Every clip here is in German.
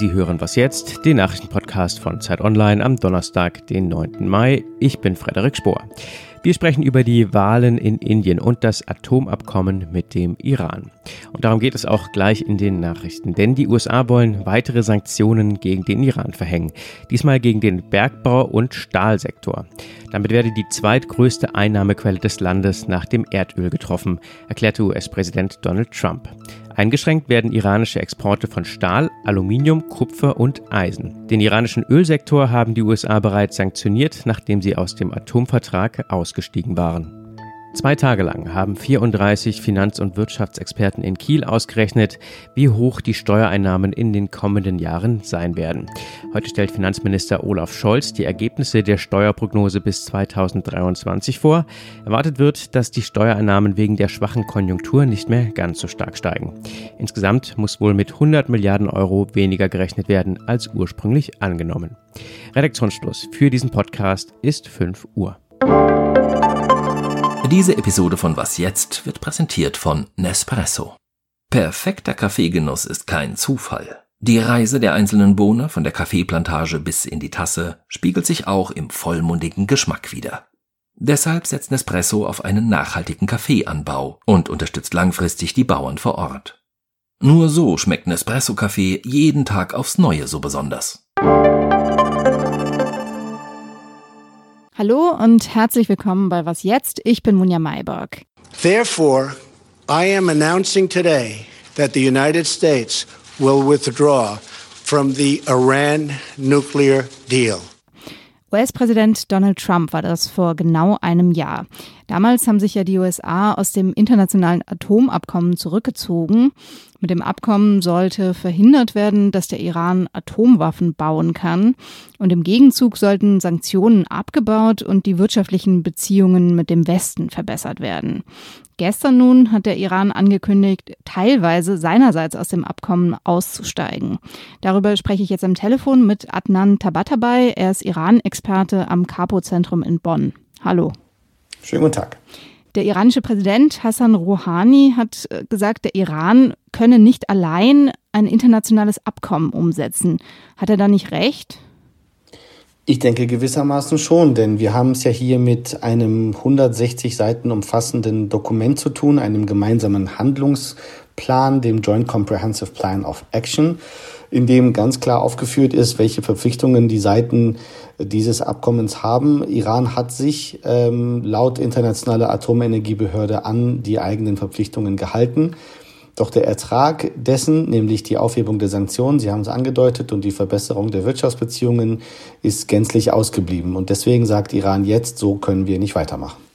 Sie hören was jetzt, den Nachrichtenpodcast von Zeit Online am Donnerstag, den 9. Mai. Ich bin Frederik Spohr. Wir sprechen über die Wahlen in Indien und das Atomabkommen mit dem Iran. Und darum geht es auch gleich in den Nachrichten, denn die USA wollen weitere Sanktionen gegen den Iran verhängen, diesmal gegen den Bergbau- und Stahlsektor. Damit werde die zweitgrößte Einnahmequelle des Landes nach dem Erdöl getroffen, erklärte US-Präsident Donald Trump. Eingeschränkt werden iranische Exporte von Stahl, Aluminium, Kupfer und Eisen. Den iranischen Ölsektor haben die USA bereits sanktioniert, nachdem sie aus dem Atomvertrag ausgestiegen waren. Zwei Tage lang haben 34 Finanz- und Wirtschaftsexperten in Kiel ausgerechnet, wie hoch die Steuereinnahmen in den kommenden Jahren sein werden. Heute stellt Finanzminister Olaf Scholz die Ergebnisse der Steuerprognose bis 2023 vor. Erwartet wird, dass die Steuereinnahmen wegen der schwachen Konjunktur nicht mehr ganz so stark steigen. Insgesamt muss wohl mit 100 Milliarden Euro weniger gerechnet werden als ursprünglich angenommen. Redaktionsschluss für diesen Podcast ist 5 Uhr. Diese Episode von Was jetzt wird präsentiert von Nespresso. Perfekter Kaffeegenuss ist kein Zufall. Die Reise der einzelnen Bohne von der Kaffeeplantage bis in die Tasse spiegelt sich auch im vollmundigen Geschmack wider. Deshalb setzt Nespresso auf einen nachhaltigen Kaffeeanbau und unterstützt langfristig die Bauern vor Ort. Nur so schmeckt Nespresso-Kaffee jeden Tag aufs Neue so besonders. Hallo und herzlich willkommen bei Was jetzt? Ich bin Munja Mayberg. Therefore, I am announcing today that the United States will withdraw from the Iran nuclear deal. US-Präsident Donald Trump war das vor genau einem Jahr. Damals haben sich ja die USA aus dem internationalen Atomabkommen zurückgezogen. Mit dem Abkommen sollte verhindert werden, dass der Iran Atomwaffen bauen kann. Und im Gegenzug sollten Sanktionen abgebaut und die wirtschaftlichen Beziehungen mit dem Westen verbessert werden. Gestern nun hat der Iran angekündigt, teilweise seinerseits aus dem Abkommen auszusteigen. Darüber spreche ich jetzt am Telefon mit Adnan Tabatabai. Er ist Iran-Experte am Capo-Zentrum in Bonn. Hallo. Schönen guten Tag. Der iranische Präsident Hassan Rouhani hat äh, gesagt, der Iran könne nicht allein ein internationales Abkommen umsetzen. Hat er da nicht recht? Ich denke gewissermaßen schon, denn wir haben es ja hier mit einem 160 Seiten umfassenden Dokument zu tun, einem gemeinsamen Handlungsplan, dem Joint Comprehensive Plan of Action, in dem ganz klar aufgeführt ist, welche Verpflichtungen die Seiten dieses Abkommens haben. Iran hat sich ähm, laut internationaler Atomenergiebehörde an die eigenen Verpflichtungen gehalten. Doch der Ertrag dessen, nämlich die Aufhebung der Sanktionen, Sie haben es angedeutet, und die Verbesserung der Wirtschaftsbeziehungen ist gänzlich ausgeblieben. Und deswegen sagt Iran jetzt, so können wir nicht weitermachen.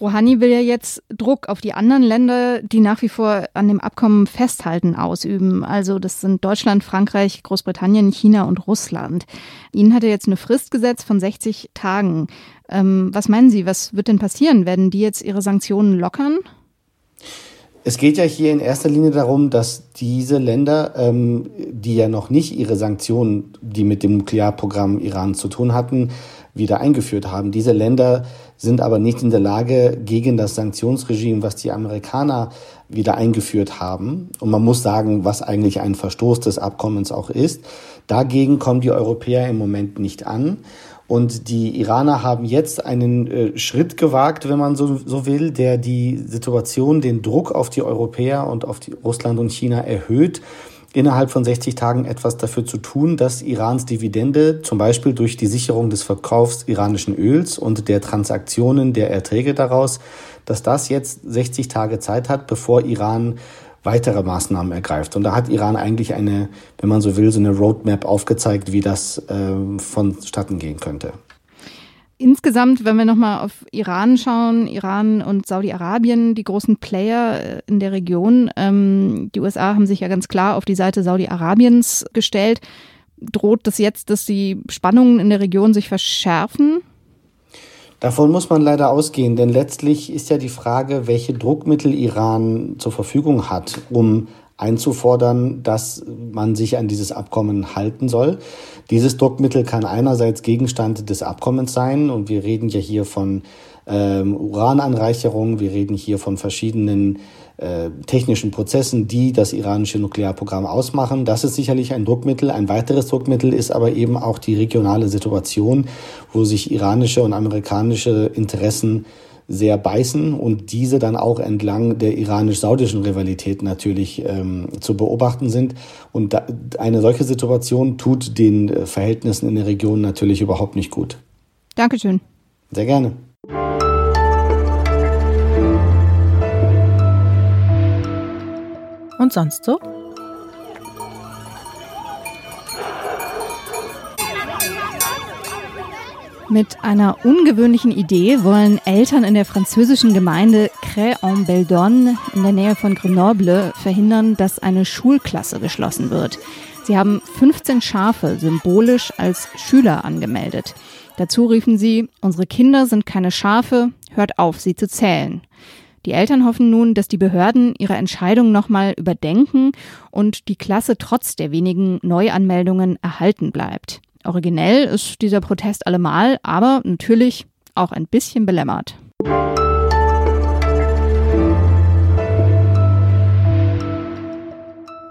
Rouhani will ja jetzt Druck auf die anderen Länder, die nach wie vor an dem Abkommen festhalten, ausüben. Also das sind Deutschland, Frankreich, Großbritannien, China und Russland. Ihnen hat er jetzt eine Frist gesetzt von 60 Tagen. Ähm, was meinen Sie, was wird denn passieren? Werden die jetzt ihre Sanktionen lockern? Es geht ja hier in erster Linie darum, dass diese Länder, ähm, die ja noch nicht ihre Sanktionen, die mit dem Nuklearprogramm Iran zu tun hatten, wieder eingeführt haben. Diese Länder sind aber nicht in der Lage, gegen das Sanktionsregime, was die Amerikaner wieder eingeführt haben, und man muss sagen, was eigentlich ein Verstoß des Abkommens auch ist, dagegen kommen die Europäer im Moment nicht an. Und die Iraner haben jetzt einen äh, Schritt gewagt, wenn man so, so will, der die Situation, den Druck auf die Europäer und auf die Russland und China erhöht, innerhalb von 60 Tagen etwas dafür zu tun, dass Irans Dividende zum Beispiel durch die Sicherung des Verkaufs iranischen Öls und der Transaktionen der Erträge daraus, dass das jetzt 60 Tage Zeit hat, bevor Iran weitere Maßnahmen ergreift. Und da hat Iran eigentlich eine, wenn man so will, so eine Roadmap aufgezeigt, wie das äh, vonstatten gehen könnte. Insgesamt, wenn wir nochmal auf Iran schauen, Iran und Saudi-Arabien, die großen Player äh, in der Region, ähm, die USA haben sich ja ganz klar auf die Seite Saudi-Arabiens gestellt. Droht das jetzt, dass die Spannungen in der Region sich verschärfen? Davon muss man leider ausgehen, denn letztlich ist ja die Frage, welche Druckmittel Iran zur Verfügung hat, um einzufordern, dass man sich an dieses Abkommen halten soll. Dieses Druckmittel kann einerseits Gegenstand des Abkommens sein und wir reden ja hier von ähm, Urananreicherung. Wir reden hier von verschiedenen äh, technischen Prozessen, die das iranische Nuklearprogramm ausmachen. Das ist sicherlich ein Druckmittel. Ein weiteres Druckmittel ist aber eben auch die regionale Situation, wo sich iranische und amerikanische Interessen sehr beißen und diese dann auch entlang der iranisch-saudischen Rivalität natürlich ähm, zu beobachten sind. Und da, eine solche Situation tut den äh, Verhältnissen in der Region natürlich überhaupt nicht gut. Dankeschön. Sehr gerne. Und sonst so? Mit einer ungewöhnlichen Idee wollen Eltern in der französischen Gemeinde Cré-en-Beldonne in der Nähe von Grenoble verhindern, dass eine Schulklasse geschlossen wird. Sie haben 15 Schafe symbolisch als Schüler angemeldet. Dazu riefen sie, unsere Kinder sind keine Schafe, hört auf, sie zu zählen. Die Eltern hoffen nun, dass die Behörden ihre Entscheidung nochmal überdenken und die Klasse trotz der wenigen Neuanmeldungen erhalten bleibt. Originell ist dieser Protest allemal, aber natürlich auch ein bisschen belämmert.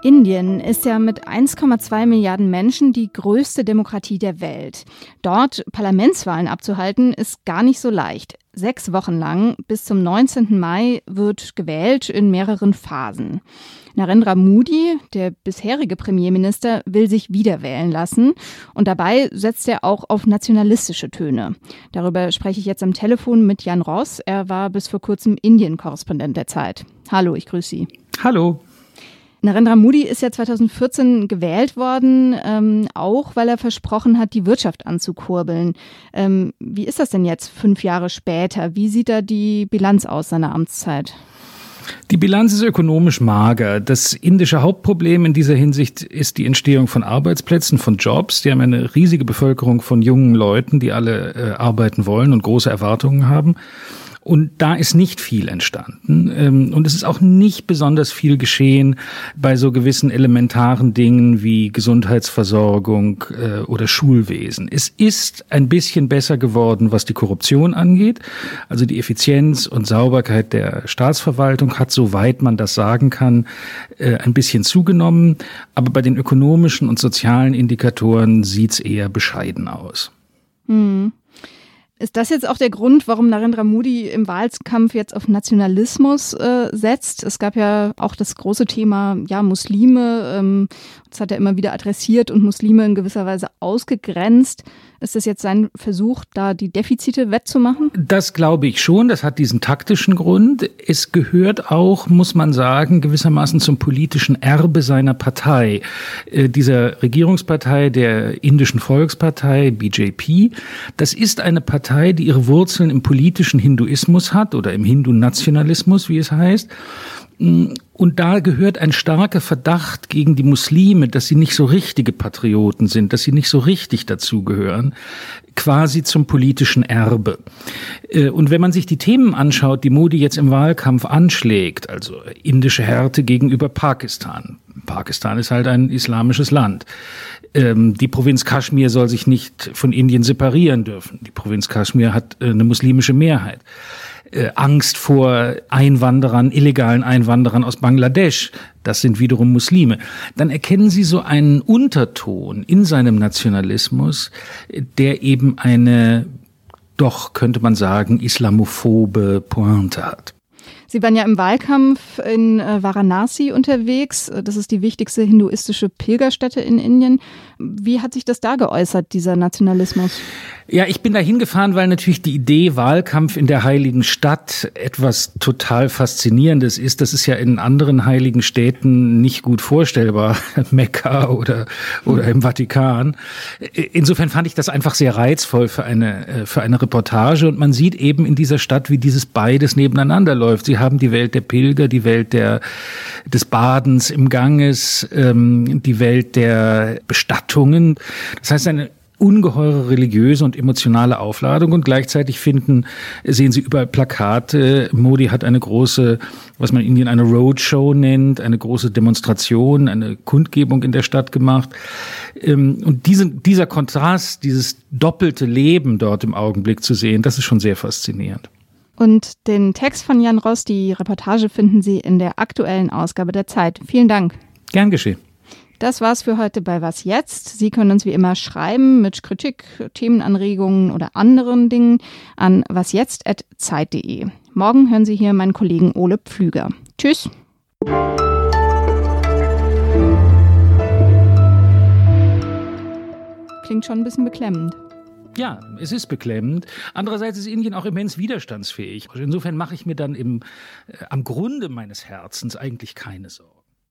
Indien ist ja mit 1,2 Milliarden Menschen die größte Demokratie der Welt. Dort Parlamentswahlen abzuhalten, ist gar nicht so leicht. Sechs Wochen lang bis zum 19. Mai wird gewählt in mehreren Phasen. Narendra Modi, der bisherige Premierminister, will sich wieder wählen lassen und dabei setzt er auch auf nationalistische Töne. Darüber spreche ich jetzt am Telefon mit Jan Ross. Er war bis vor kurzem Indien-Korrespondent der Zeit. Hallo, ich grüße Sie. Hallo. Narendra Modi ist ja 2014 gewählt worden, ähm, auch weil er versprochen hat, die Wirtschaft anzukurbeln. Ähm, wie ist das denn jetzt fünf Jahre später? Wie sieht da die Bilanz aus seiner Amtszeit? Die Bilanz ist ökonomisch mager. Das indische Hauptproblem in dieser Hinsicht ist die Entstehung von Arbeitsplätzen, von Jobs. Die haben eine riesige Bevölkerung von jungen Leuten, die alle äh, arbeiten wollen und große Erwartungen haben. Und da ist nicht viel entstanden. Ähm, und es ist auch nicht besonders viel geschehen bei so gewissen elementaren Dingen wie Gesundheitsversorgung äh, oder Schulwesen. Es ist ein bisschen besser geworden, was die Korruption angeht. Also die Effizienz und Sauberkeit der Staatsverwaltung hat, soweit man das sagen kann, äh, ein bisschen zugenommen. Aber bei den ökonomischen und sozialen Indikatoren sieht's eher bescheiden aus. Hm. Ist das jetzt auch der Grund, warum Narendra Modi im Wahlkampf jetzt auf Nationalismus äh, setzt? Es gab ja auch das große Thema, ja, Muslime, ähm, das hat er immer wieder adressiert und Muslime in gewisser Weise ausgegrenzt. Ist das jetzt sein Versuch, da die Defizite wettzumachen? Das glaube ich schon. Das hat diesen taktischen Grund. Es gehört auch, muss man sagen, gewissermaßen zum politischen Erbe seiner Partei. Äh, dieser Regierungspartei der indischen Volkspartei, BJP, das ist eine Partei, die ihre Wurzeln im politischen Hinduismus hat oder im Hindu-Nationalismus, wie es heißt. Und da gehört ein starker Verdacht gegen die Muslime, dass sie nicht so richtige Patrioten sind, dass sie nicht so richtig dazugehören, quasi zum politischen Erbe. Äh, und wenn man sich die Themen anschaut, die Modi jetzt im Wahlkampf anschlägt, also indische Härte gegenüber Pakistan. Pakistan ist halt ein islamisches Land. Ähm, die Provinz Kaschmir soll sich nicht von Indien separieren dürfen. Die Provinz Kaschmir hat äh, eine muslimische Mehrheit äh, Angst vor Einwanderern, illegalen Einwanderern aus Bangladesch. Das sind wiederum Muslime. Dann erkennen Sie so einen Unterton in seinem Nationalismus, der eben eine doch, könnte man sagen, islamophobe Pointe hat. Sie waren ja im Wahlkampf in äh, Varanasi unterwegs. Das ist die wichtigste hinduistische Pilgerstätte in Indien. Wie hat sich das da geäußert, dieser Nationalismus? Ja, ich bin da hingefahren, weil natürlich die Idee Wahlkampf in der heiligen Stadt etwas total Faszinierendes ist. Das ist ja in anderen heiligen Städten nicht gut vorstellbar. Mekka oder, oder im Vatikan. Insofern fand ich das einfach sehr reizvoll für eine, äh, für eine Reportage. Und man sieht eben in dieser Stadt, wie dieses beides nebeneinander läuft. Sie haben die Welt der Pilger, die Welt der, des Badens im Ganges, ähm, die Welt der Bestattungen. Das heißt, eine ungeheure religiöse und emotionale Aufladung und gleichzeitig finden, sehen Sie überall Plakate. Modi hat eine große, was man in Indien eine Roadshow nennt, eine große Demonstration, eine Kundgebung in der Stadt gemacht. Ähm, und diesen, dieser Kontrast, dieses doppelte Leben dort im Augenblick zu sehen, das ist schon sehr faszinierend. Und den Text von Jan Ross, die Reportage finden Sie in der aktuellen Ausgabe der Zeit. Vielen Dank. Gern geschehen. Das war's für heute bei Was jetzt? Sie können uns wie immer schreiben mit Kritik, Themenanregungen oder anderen Dingen an wasjetzt.zeit.de. Morgen hören Sie hier meinen Kollegen Ole Pflüger. Tschüss. Klingt schon ein bisschen beklemmend. Ja, es ist beklemmend. Andererseits ist Indien auch immens widerstandsfähig. Insofern mache ich mir dann im, äh, am Grunde meines Herzens eigentlich keine Sorgen.